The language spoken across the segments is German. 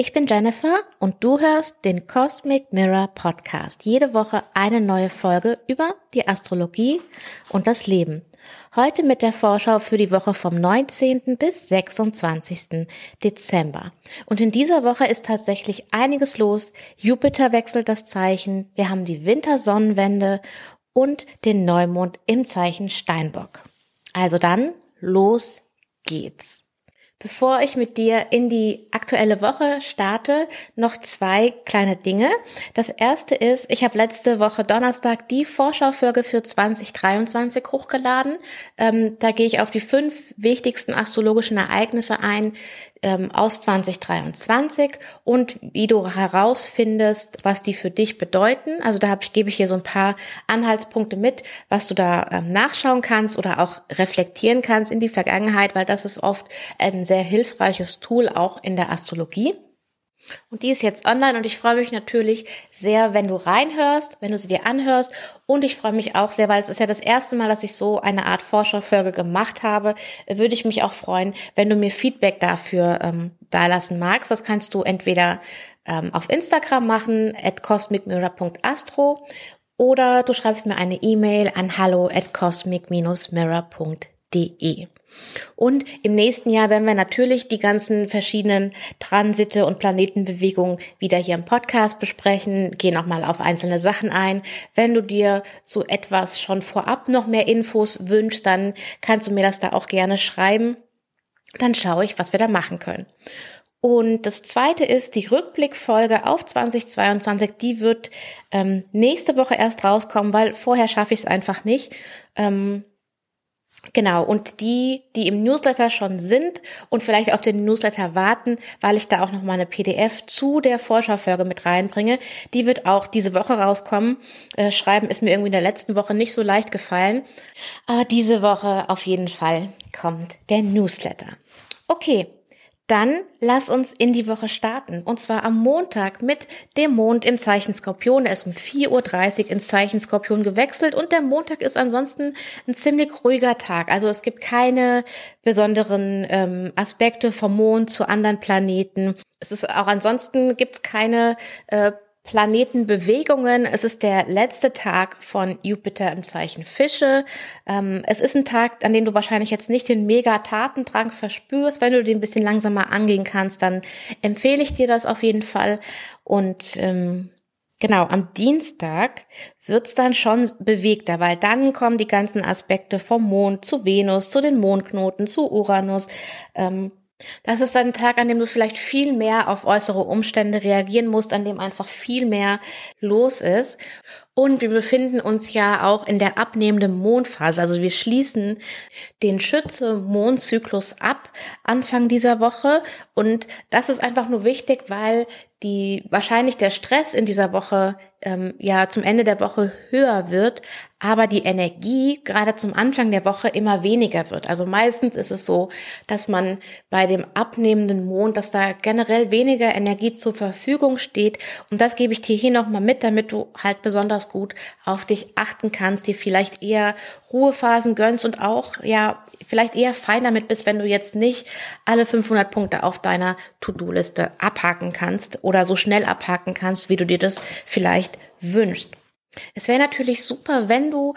Ich bin Jennifer und du hörst den Cosmic Mirror Podcast. Jede Woche eine neue Folge über die Astrologie und das Leben. Heute mit der Vorschau für die Woche vom 19. bis 26. Dezember. Und in dieser Woche ist tatsächlich einiges los. Jupiter wechselt das Zeichen, wir haben die Wintersonnenwende und den Neumond im Zeichen Steinbock. Also dann, los geht's. Bevor ich mit dir in die aktuelle Woche starte, noch zwei kleine Dinge. Das erste ist, ich habe letzte Woche Donnerstag die Vorschaufolge für 2023 hochgeladen. Ähm, da gehe ich auf die fünf wichtigsten astrologischen Ereignisse ein, ähm, aus 2023 und wie du herausfindest, was die für dich bedeuten. Also da ich, gebe ich hier so ein paar Anhaltspunkte mit, was du da ähm, nachschauen kannst oder auch reflektieren kannst in die Vergangenheit, weil das ist oft ein sehr hilfreiches Tool auch in der Astrologie. Und die ist jetzt online und ich freue mich natürlich sehr, wenn du reinhörst, wenn du sie dir anhörst. Und ich freue mich auch sehr, weil es ist ja das erste Mal, dass ich so eine Art Forscherfolge gemacht habe. Würde ich mich auch freuen, wenn du mir Feedback dafür ähm, dalassen magst. Das kannst du entweder ähm, auf Instagram machen, at cosmicmirror.astro oder du schreibst mir eine E-Mail an hallo at cosmic-mirror.de. Und im nächsten Jahr werden wir natürlich die ganzen verschiedenen Transite und Planetenbewegungen wieder hier im Podcast besprechen, gehen auch mal auf einzelne Sachen ein. Wenn du dir zu etwas schon vorab noch mehr Infos wünschst, dann kannst du mir das da auch gerne schreiben. Dann schaue ich, was wir da machen können. Und das zweite ist die Rückblickfolge auf 2022. Die wird ähm, nächste Woche erst rauskommen, weil vorher schaffe ich es einfach nicht. Ähm, Genau, und die, die im Newsletter schon sind und vielleicht auf den Newsletter warten, weil ich da auch noch mal eine PDF zu der Vorschaufolge mit reinbringe, die wird auch diese Woche rauskommen. Äh, Schreiben ist mir irgendwie in der letzten Woche nicht so leicht gefallen, aber diese Woche auf jeden Fall kommt der Newsletter. Okay, dann lass uns in die Woche starten. Und zwar am Montag mit dem Mond im Zeichen Skorpion. Er ist um 4.30 Uhr ins Zeichen Skorpion gewechselt und der Montag ist ansonsten ein ziemlich ruhiger Tag. Also es gibt keine besonderen ähm, Aspekte vom Mond zu anderen Planeten. Es ist auch ansonsten gibt es keine äh, Planetenbewegungen. Es ist der letzte Tag von Jupiter im Zeichen Fische. Ähm, es ist ein Tag, an dem du wahrscheinlich jetzt nicht den Mega-Tatendrang verspürst. Wenn du den ein bisschen langsamer angehen kannst, dann empfehle ich dir das auf jeden Fall. Und ähm, genau, am Dienstag wird's dann schon bewegter, weil dann kommen die ganzen Aspekte vom Mond zu Venus, zu den Mondknoten, zu Uranus. Ähm, das ist ein Tag, an dem du vielleicht viel mehr auf äußere Umstände reagieren musst, an dem einfach viel mehr los ist. Und wir befinden uns ja auch in der abnehmenden Mondphase. Also wir schließen den Schütze-Mondzyklus ab Anfang dieser Woche. Und das ist einfach nur wichtig, weil die wahrscheinlich der Stress in dieser Woche ähm, ja zum Ende der Woche höher wird, aber die Energie gerade zum Anfang der Woche immer weniger wird. Also meistens ist es so, dass man bei dem abnehmenden Mond, dass da generell weniger Energie zur Verfügung steht. Und das gebe ich dir hier nochmal mit, damit du halt besonders gut auf dich achten kannst, dir vielleicht eher Ruhephasen gönnst und auch, ja, vielleicht eher fein damit bist, wenn du jetzt nicht alle 500 Punkte auf deiner To-Do-Liste abhaken kannst oder so schnell abhaken kannst, wie du dir das vielleicht wünschst. Es wäre natürlich super, wenn du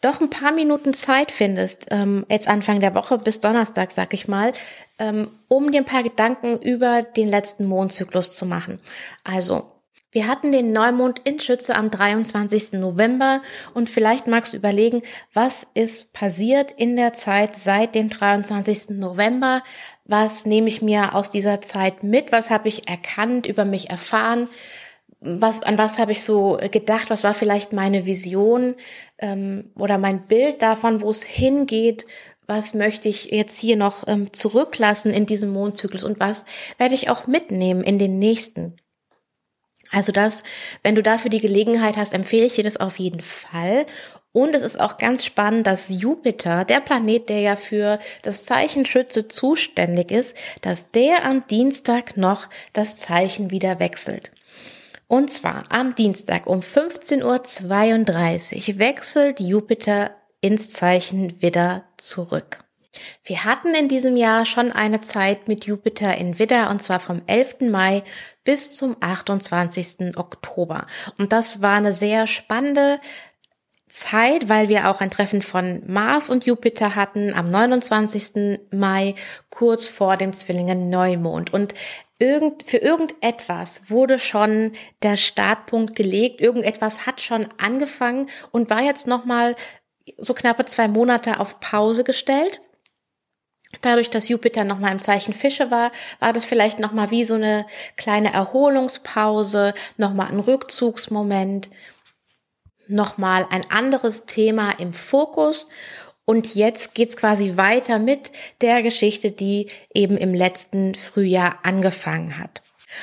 doch ein paar Minuten Zeit findest, ähm, jetzt Anfang der Woche bis Donnerstag, sag ich mal, ähm, um dir ein paar Gedanken über den letzten Mondzyklus zu machen. Also, wir hatten den Neumond in Schütze am 23. November und vielleicht magst du überlegen, was ist passiert in der Zeit seit dem 23. November? Was nehme ich mir aus dieser Zeit mit? Was habe ich erkannt, über mich erfahren? was, an was habe ich so gedacht, was war vielleicht meine Vision ähm, oder mein Bild davon, wo es hingeht, was möchte ich jetzt hier noch ähm, zurücklassen in diesem Mondzyklus und was werde ich auch mitnehmen in den nächsten. Also das, wenn du dafür die Gelegenheit hast, empfehle ich dir das auf jeden Fall. Und es ist auch ganz spannend, dass Jupiter, der Planet, der ja für das Zeichen Schütze zuständig ist, dass der am Dienstag noch das Zeichen wieder wechselt. Und zwar am Dienstag um 15.32 Uhr wechselt Jupiter ins Zeichen wieder zurück. Wir hatten in diesem Jahr schon eine Zeit mit Jupiter in Widder und zwar vom 11. Mai bis zum 28. Oktober. Und das war eine sehr spannende Zeit, weil wir auch ein Treffen von Mars und Jupiter hatten am 29. Mai, kurz vor dem Zwillingen Neumond. Und irgend, für irgendetwas wurde schon der Startpunkt gelegt, irgendetwas hat schon angefangen und war jetzt nochmal so knappe zwei Monate auf Pause gestellt. Dadurch, dass Jupiter nochmal im Zeichen Fische war, war das vielleicht nochmal wie so eine kleine Erholungspause, nochmal ein Rückzugsmoment nochmal ein anderes Thema im Fokus. Und jetzt geht's quasi weiter mit der Geschichte, die eben im letzten Frühjahr angefangen hat.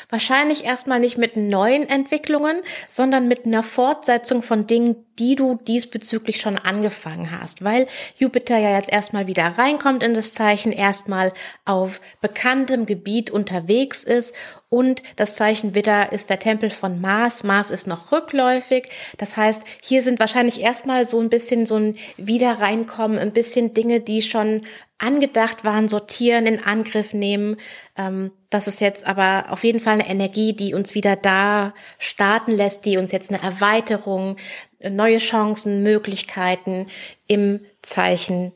Wahrscheinlich erstmal nicht mit neuen Entwicklungen, sondern mit einer Fortsetzung von Dingen, die du diesbezüglich schon angefangen hast, weil Jupiter ja jetzt erstmal wieder reinkommt in das Zeichen, erstmal auf bekanntem Gebiet unterwegs ist und das Zeichen Widder ist der Tempel von Mars. Mars ist noch rückläufig. Das heißt, hier sind wahrscheinlich erstmal so ein bisschen so ein Wiederreinkommen, ein bisschen Dinge, die schon angedacht waren, sortieren, in Angriff nehmen. Ähm, das ist jetzt aber auf jeden Fall eine Energie, die uns wieder da starten lässt, die uns jetzt eine Erweiterung, neue Chancen, Möglichkeiten im Zeichen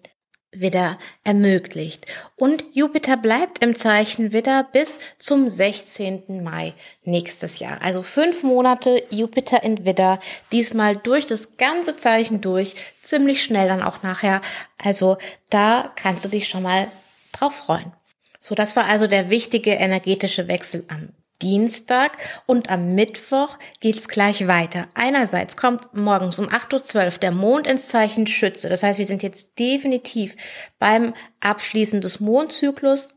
wieder ermöglicht. Und Jupiter bleibt im Zeichen Widder bis zum 16. Mai nächstes Jahr. Also fünf Monate Jupiter in Widder, diesmal durch das ganze Zeichen durch, ziemlich schnell dann auch nachher. Also da kannst du dich schon mal drauf freuen. So, das war also der wichtige energetische Wechsel am Dienstag und am Mittwoch geht's gleich weiter. Einerseits kommt morgens um 8.12 Uhr der Mond ins Zeichen Schütze. Das heißt, wir sind jetzt definitiv beim Abschließen des Mondzyklus,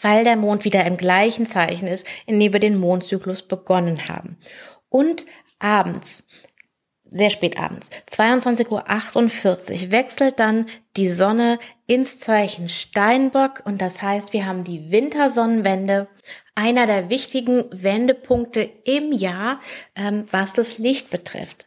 weil der Mond wieder im gleichen Zeichen ist, in dem wir den Mondzyklus begonnen haben. Und abends sehr spät abends, 22.48 Uhr, wechselt dann die Sonne ins Zeichen Steinbock und das heißt, wir haben die Wintersonnenwende, einer der wichtigen Wendepunkte im Jahr, ähm, was das Licht betrifft.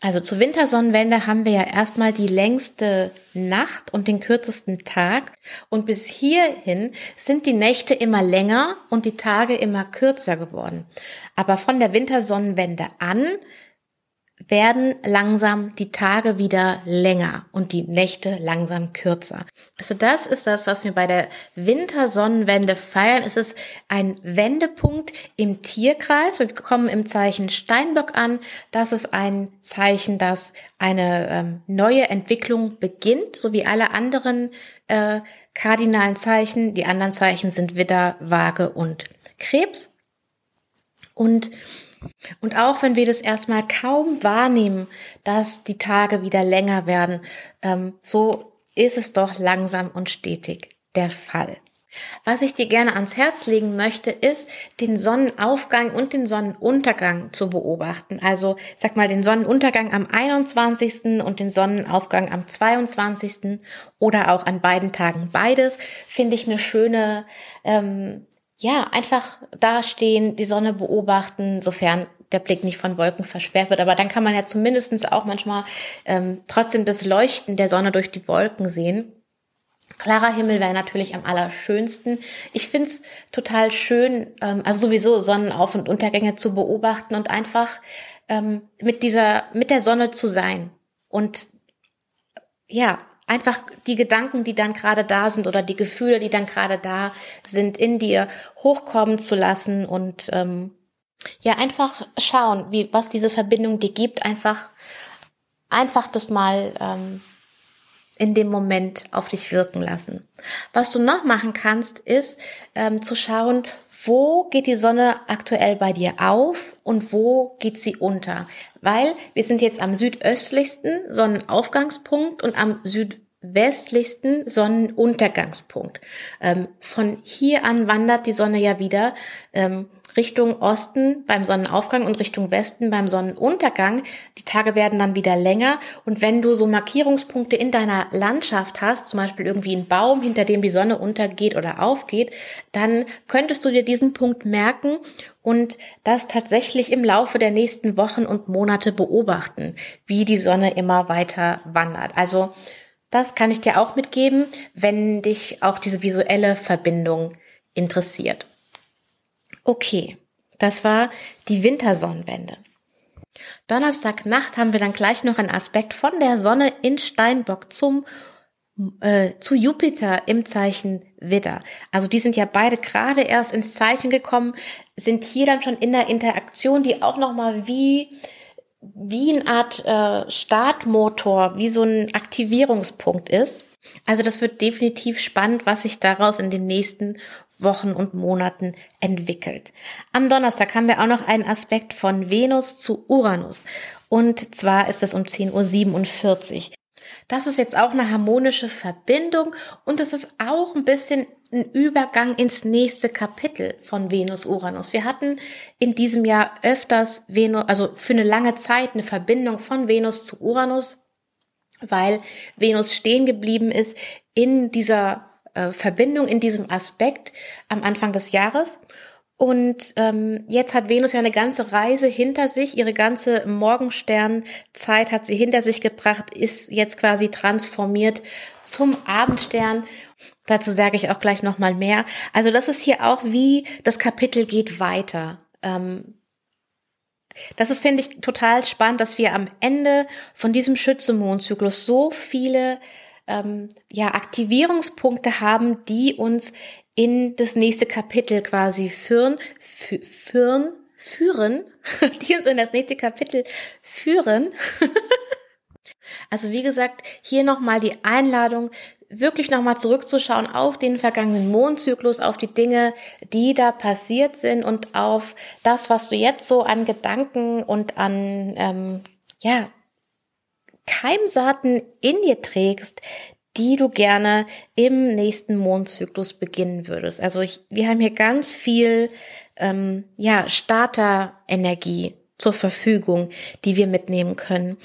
Also zur Wintersonnenwende haben wir ja erstmal die längste Nacht und den kürzesten Tag. Und bis hierhin sind die Nächte immer länger und die Tage immer kürzer geworden. Aber von der Wintersonnenwende an werden langsam die Tage wieder länger und die Nächte langsam kürzer. Also das ist das, was wir bei der Wintersonnenwende feiern. Es ist ein Wendepunkt im Tierkreis. Wir kommen im Zeichen Steinbock an. Das ist ein Zeichen, das eine ähm, neue Entwicklung beginnt, so wie alle anderen äh, kardinalen Zeichen. Die anderen Zeichen sind Widder, Waage und Krebs. Und und auch wenn wir das erstmal kaum wahrnehmen, dass die Tage wieder länger werden, ähm, so ist es doch langsam und stetig der Fall. Was ich dir gerne ans Herz legen möchte, ist, den Sonnenaufgang und den Sonnenuntergang zu beobachten. Also, sag mal, den Sonnenuntergang am 21. und den Sonnenaufgang am 22. oder auch an beiden Tagen. Beides finde ich eine schöne ähm, ja, einfach dastehen, die Sonne beobachten, sofern der Blick nicht von Wolken versperrt wird. Aber dann kann man ja zumindestens auch manchmal ähm, trotzdem das Leuchten der Sonne durch die Wolken sehen. Klarer Himmel wäre natürlich am allerschönsten. Ich find's total schön, ähm, also sowieso Sonnenauf- und Untergänge zu beobachten und einfach ähm, mit dieser, mit der Sonne zu sein. Und ja, einfach die Gedanken, die dann gerade da sind oder die Gefühle, die dann gerade da sind, in dir hochkommen zu lassen und ähm, ja, einfach schauen, wie was diese Verbindung dir gibt, einfach einfach das mal ähm, in dem Moment auf dich wirken lassen. Was du noch machen kannst, ist ähm, zu schauen, wo geht die Sonne aktuell bei dir auf und wo geht sie unter? Weil wir sind jetzt am südöstlichsten Sonnenaufgangspunkt und am südwestlichsten Sonnenuntergangspunkt. Ähm, von hier an wandert die Sonne ja wieder ähm, Richtung Osten beim Sonnenaufgang und Richtung Westen beim Sonnenuntergang. Die Tage werden dann wieder länger. Und wenn du so Markierungspunkte in deiner Landschaft hast, zum Beispiel irgendwie ein Baum, hinter dem die Sonne untergeht oder aufgeht, dann könntest du dir diesen Punkt merken und das tatsächlich im Laufe der nächsten Wochen und Monate beobachten, wie die Sonne immer weiter wandert. Also Das kann ich dir auch mitgeben, wenn dich auch diese visuelle Verbindung interessiert. Okay, das war die Wintersonnenwende. Donnerstagnacht haben wir dann gleich noch einen Aspekt von der Sonne in Steinbock zum äh, zu Jupiter im Zeichen Widder. Also die sind ja beide gerade erst ins Zeichen gekommen, sind hier dann schon in der Interaktion, die auch noch mal wie wie eine Art äh, Startmotor, wie so ein Aktivierungspunkt ist. Also das wird definitiv spannend, was sich daraus in den nächsten Wochen und Monaten entwickelt. Am Donnerstag haben wir auch noch einen Aspekt von Venus zu Uranus. Und zwar ist es um 10.47 Uhr. Das ist jetzt auch eine harmonische Verbindung und es ist auch ein bisschen ein Übergang ins nächste Kapitel von Venus Uranus. Wir hatten in diesem Jahr öfters Venus, also für eine lange Zeit eine Verbindung von Venus zu Uranus, weil Venus stehen geblieben ist in dieser äh, Verbindung, in diesem Aspekt am Anfang des Jahres. Und ähm, jetzt hat Venus ja eine ganze Reise hinter sich, ihre ganze Morgensternzeit hat sie hinter sich gebracht, ist jetzt quasi transformiert zum Abendstern. Dazu sage ich auch gleich nochmal mehr. Also das ist hier auch wie das Kapitel geht weiter. Ähm, das ist, finde ich, total spannend, dass wir am Ende von diesem Schütze-Mondzyklus so viele ähm, ja, Aktivierungspunkte haben, die uns in das nächste Kapitel quasi führen, führen, führen, die uns in das nächste Kapitel führen. also wie gesagt, hier nochmal die Einladung, wirklich nochmal zurückzuschauen auf den vergangenen Mondzyklus, auf die Dinge, die da passiert sind und auf das, was du jetzt so an Gedanken und an, ähm, ja, Keimsaaten in dir trägst, die du gerne im nächsten Mondzyklus beginnen würdest. Also ich, wir haben hier ganz viel ähm, ja, Starterenergie zur Verfügung, die wir mitnehmen können.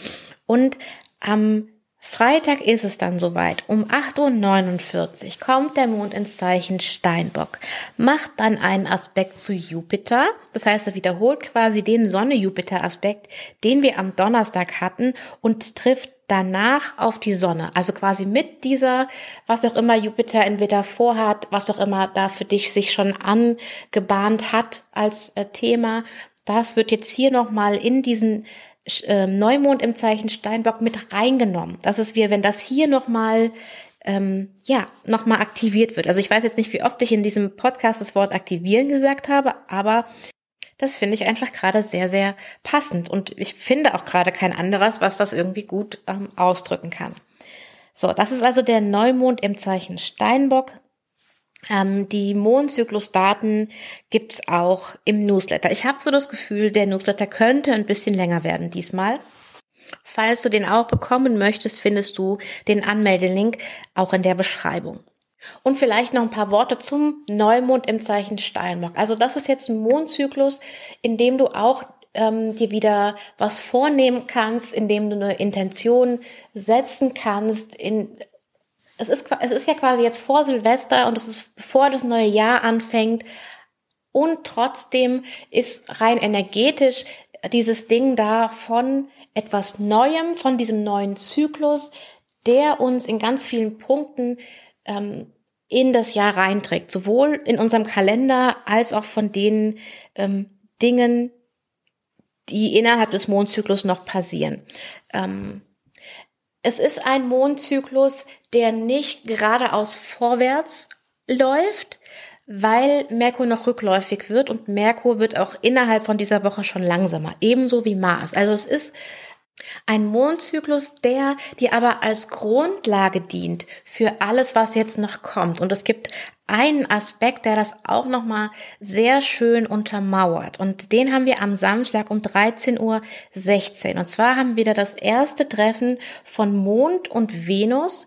Und am Freitag ist es dann soweit. Um 8.49 Uhr kommt der Mond ins Zeichen Steinbock, macht dann einen Aspekt zu Jupiter. Das heißt, er wiederholt quasi den Sonne-Jupiter-Aspekt, den wir am Donnerstag hatten und trifft danach auf die Sonne. Also quasi mit dieser, was auch immer Jupiter entweder vorhat, was auch immer da für dich sich schon angebahnt hat als äh, Thema. Das wird jetzt hier nochmal in diesen Neumond im Zeichen Steinbock mit reingenommen. Das ist wie, wenn das hier nochmal ähm, ja, nochmal aktiviert wird. Also ich weiß jetzt nicht, wie oft ich in diesem Podcast das Wort aktivieren gesagt habe, aber das finde ich einfach gerade sehr, sehr passend. Und ich finde auch gerade kein anderes, was das irgendwie gut ähm, ausdrücken kann. So, das ist also der Neumond im Zeichen Steinbock. Ähm, die Mondzyklusdaten gibt's auch im Newsletter. Ich habe so das Gefühl, der Newsletter könnte ein bisschen länger werden diesmal. Falls du den auch bekommen möchtest, findest du den Anmeldelink auch in der Beschreibung. Und vielleicht noch ein paar Worte zum Neumond im Zeichen Steinbock. Also das ist jetzt ein Mondzyklus, in dem du auch ähm, dir wieder was vornehmen kannst, in dem du eine Intention setzen kannst, in es ist, es ist ja quasi jetzt vor Silvester und es ist bevor das neue Jahr anfängt. Und trotzdem ist rein energetisch dieses Ding da von etwas Neuem, von diesem neuen Zyklus, der uns in ganz vielen Punkten ähm, in das Jahr reinträgt, sowohl in unserem Kalender als auch von den ähm, Dingen, die innerhalb des Mondzyklus noch passieren. Ähm, es ist ein Mondzyklus, der nicht geradeaus vorwärts läuft, weil Merkur noch rückläufig wird und Merkur wird auch innerhalb von dieser Woche schon langsamer, ebenso wie Mars. Also es ist ein Mondzyklus, der dir aber als Grundlage dient für alles, was jetzt noch kommt. Und es gibt einen Aspekt, der das auch nochmal sehr schön untermauert. Und den haben wir am Samstag um 13.16 Uhr. Und zwar haben wir da das erste Treffen von Mond und Venus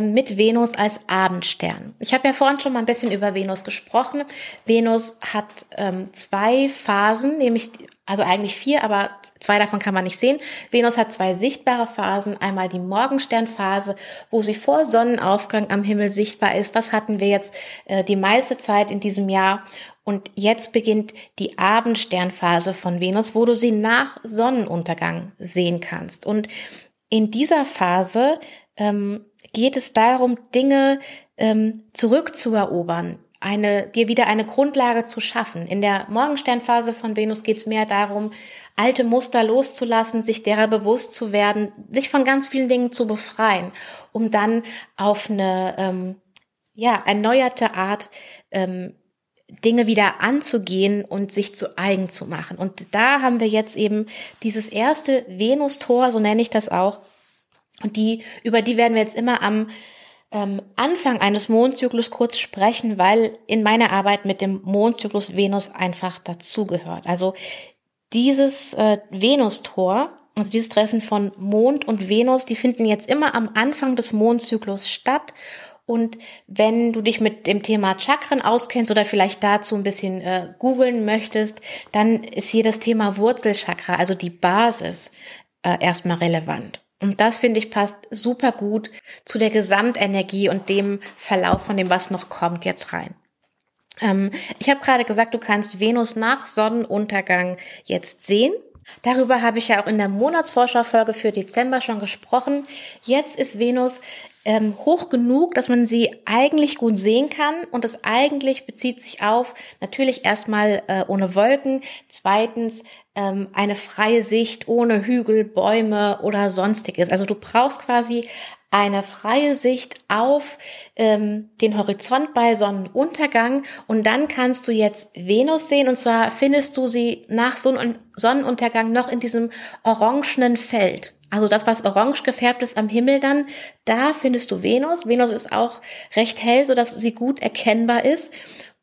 mit Venus als Abendstern. Ich habe ja vorhin schon mal ein bisschen über Venus gesprochen. Venus hat ähm, zwei Phasen, nämlich also eigentlich vier, aber zwei davon kann man nicht sehen. Venus hat zwei sichtbare Phasen. Einmal die Morgensternphase, wo sie vor Sonnenaufgang am Himmel sichtbar ist. Das hatten wir jetzt äh, die meiste Zeit in diesem Jahr. Und jetzt beginnt die Abendsternphase von Venus, wo du sie nach Sonnenuntergang sehen kannst. Und in dieser Phase ähm, geht es darum, Dinge ähm, zurückzuerobern, eine, dir wieder eine Grundlage zu schaffen. In der Morgensternphase von Venus geht es mehr darum, alte Muster loszulassen, sich derer bewusst zu werden, sich von ganz vielen Dingen zu befreien, um dann auf eine ähm, ja erneuerte Art ähm, Dinge wieder anzugehen und sich zu eigen zu machen. Und da haben wir jetzt eben dieses erste Venus-Tor, so nenne ich das auch. Und die, über die werden wir jetzt immer am ähm, Anfang eines Mondzyklus kurz sprechen, weil in meiner Arbeit mit dem Mondzyklus Venus einfach dazugehört. Also dieses äh, Venus-Tor, also dieses Treffen von Mond und Venus, die finden jetzt immer am Anfang des Mondzyklus statt. Und wenn du dich mit dem Thema Chakren auskennst oder vielleicht dazu ein bisschen äh, googeln möchtest, dann ist hier das Thema Wurzelchakra, also die Basis, äh, erstmal relevant. Und das finde ich passt super gut zu der Gesamtenergie und dem Verlauf von dem, was noch kommt, jetzt rein. Ähm, ich habe gerade gesagt, du kannst Venus nach Sonnenuntergang jetzt sehen. Darüber habe ich ja auch in der Monatsvorschaufolge für Dezember schon gesprochen. Jetzt ist Venus ähm, hoch genug, dass man sie eigentlich gut sehen kann. Und das eigentlich bezieht sich auf natürlich erstmal äh, ohne Wolken, zweitens ähm, eine freie Sicht ohne Hügel, Bäume oder sonstiges. Also du brauchst quasi eine freie Sicht auf ähm, den Horizont bei Sonnenuntergang und dann kannst du jetzt Venus sehen und zwar findest du sie nach Sonnenuntergang noch in diesem orangenen Feld. Also das, was orange gefärbt ist am Himmel dann, da findest du Venus. Venus ist auch recht hell, sodass sie gut erkennbar ist.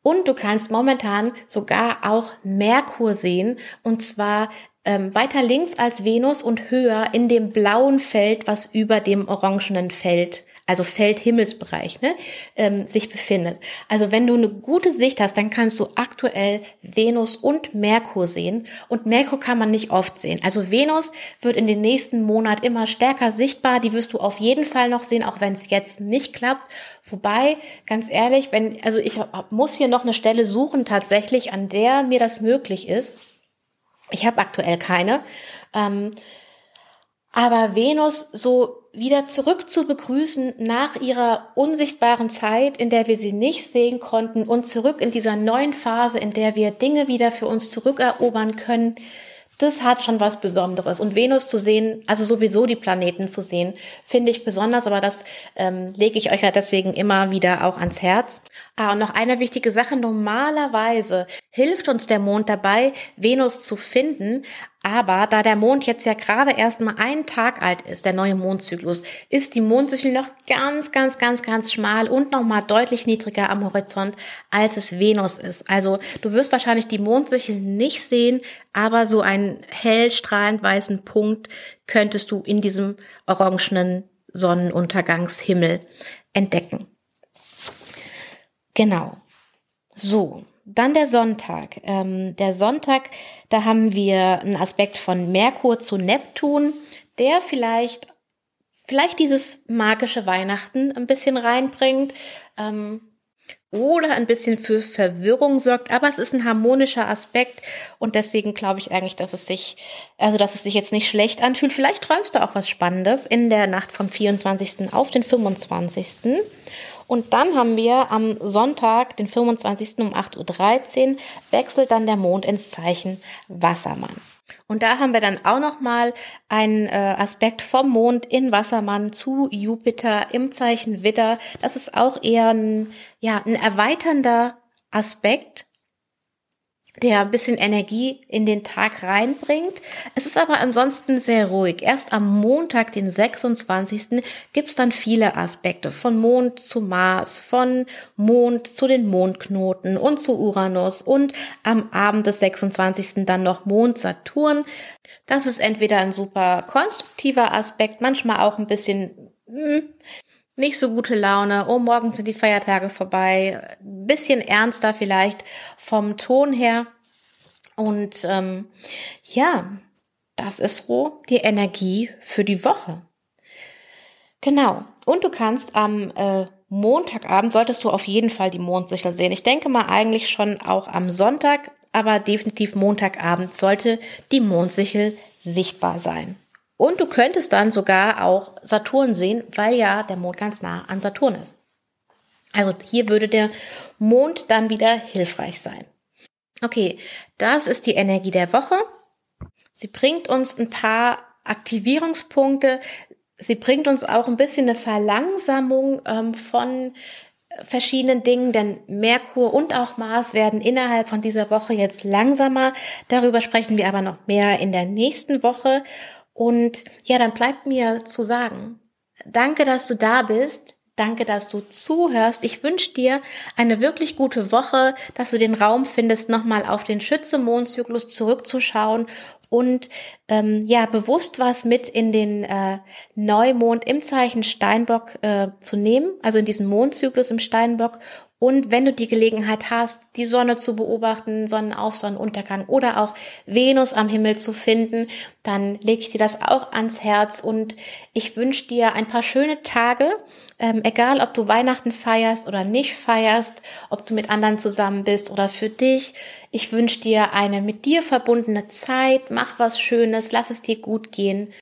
Und du kannst momentan sogar auch Merkur sehen, und zwar ähm, weiter links als Venus und höher in dem blauen Feld, was über dem orangenen Feld also Feldhimmelsbereich, ne, ähm, sich befindet. Also wenn du eine gute Sicht hast, dann kannst du aktuell Venus und Merkur sehen. Und Merkur kann man nicht oft sehen. Also Venus wird in den nächsten Monat immer stärker sichtbar. Die wirst du auf jeden Fall noch sehen, auch wenn es jetzt nicht klappt. Wobei, ganz ehrlich, wenn, also ich muss hier noch eine Stelle suchen tatsächlich, an der mir das möglich ist. Ich habe aktuell keine. Ähm, aber Venus so wieder zurück zu begrüßen nach ihrer unsichtbaren Zeit, in der wir sie nicht sehen konnten und zurück in dieser neuen Phase, in der wir Dinge wieder für uns zurückerobern können, das hat schon was Besonderes. Und Venus zu sehen, also sowieso die Planeten zu sehen, finde ich besonders, aber das ähm, lege ich euch ja deswegen immer wieder auch ans Herz. Ah, und noch eine wichtige Sache. Normalerweise hilft uns der Mond dabei, Venus zu finden, aber da der Mond jetzt ja gerade erst mal einen Tag alt ist, der neue Mondzyklus, ist die Mondsichel noch ganz, ganz, ganz, ganz schmal und noch mal deutlich niedriger am Horizont, als es Venus ist. Also du wirst wahrscheinlich die Mondsichel nicht sehen, aber so einen hell strahlend weißen Punkt könntest du in diesem orangenen Sonnenuntergangshimmel entdecken. Genau. So, dann der Sonntag. Ähm, der Sonntag, da haben wir einen Aspekt von Merkur zu Neptun, der vielleicht, vielleicht dieses magische Weihnachten ein bisschen reinbringt. Ähm, oder ein bisschen für Verwirrung sorgt, aber es ist ein harmonischer Aspekt und deswegen glaube ich eigentlich, dass es sich, also dass es sich jetzt nicht schlecht anfühlt. Vielleicht träumst du auch was Spannendes in der Nacht vom 24. auf den 25. Und dann haben wir am Sonntag, den 25. um 8.13 Uhr, wechselt dann der Mond ins Zeichen Wassermann. Und da haben wir dann auch nochmal einen äh, Aspekt vom Mond in Wassermann zu Jupiter im Zeichen Witter. Das ist auch eher ein, ja, ein erweiternder Aspekt der ein bisschen Energie in den Tag reinbringt. Es ist aber ansonsten sehr ruhig. Erst am Montag, den 26. gibt's dann viele Aspekte. Von Mond zu Mars, von Mond zu den Mondknoten und zu Uranus und am Abend des 26. dann noch Mond Saturn. Das ist entweder ein super konstruktiver Aspekt, manchmal auch ein bisschen hm, nicht so gute Laune, oh, morgen sind die Feiertage vorbei, bisschen ernster vielleicht vom Ton her. Und ähm, ja, das ist so die Energie für die Woche. Genau. Und du kannst am äh, Montagabend, solltest du auf jeden Fall die Mondsichel sehen. Ich denke mal eigentlich schon auch am Sonntag, aber definitiv Montagabend sollte die Mondsichel sichtbar sein. Und du könntest dann sogar auch Saturn sehen, weil ja der Mond ganz nah an Saturn ist. Also hier würde der Mond dann wieder hilfreich sein. Okay, das ist die Energie der Woche. Sie bringt uns ein paar Aktivierungspunkte. Sie bringt uns auch ein bisschen eine Verlangsamung ähm, von verschiedenen Dingen, denn Merkur und auch Mars werden innerhalb von dieser Woche jetzt langsamer. Darüber sprechen wir aber noch mehr in der nächsten Woche. Und ja, dann bleibt mir zu sagen, danke, dass du da bist. Danke, dass du zuhörst. Ich wünsche dir eine wirklich gute Woche, dass du den Raum findest, nochmal auf den Schütze-Mondzyklus zurückzuschauen und ähm, ja bewusst was mit in den äh, Neumond im Zeichen Steinbock äh, zu nehmen, also in diesen Mondzyklus im Steinbock und wenn du die Gelegenheit hast, die Sonne zu beobachten, Sonnenauf, Sonnenuntergang oder auch Venus am Himmel zu finden, dann lege ich dir das auch ans Herz und ich wünsche dir ein paar schöne Tage, ähm, egal ob du Weihnachten feierst oder nicht feierst, ob du mit anderen zusammen bist oder für dich. Ich wünsche dir eine mit dir verbundene Zeit, mach was Schönes, lass es dir gut gehen.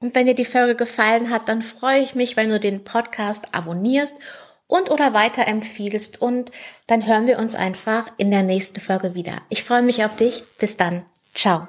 Und wenn dir die Folge gefallen hat, dann freue ich mich, wenn du den Podcast abonnierst und oder weiterempfiehlst und dann hören wir uns einfach in der nächsten Folge wieder. Ich freue mich auf dich. Bis dann. Ciao.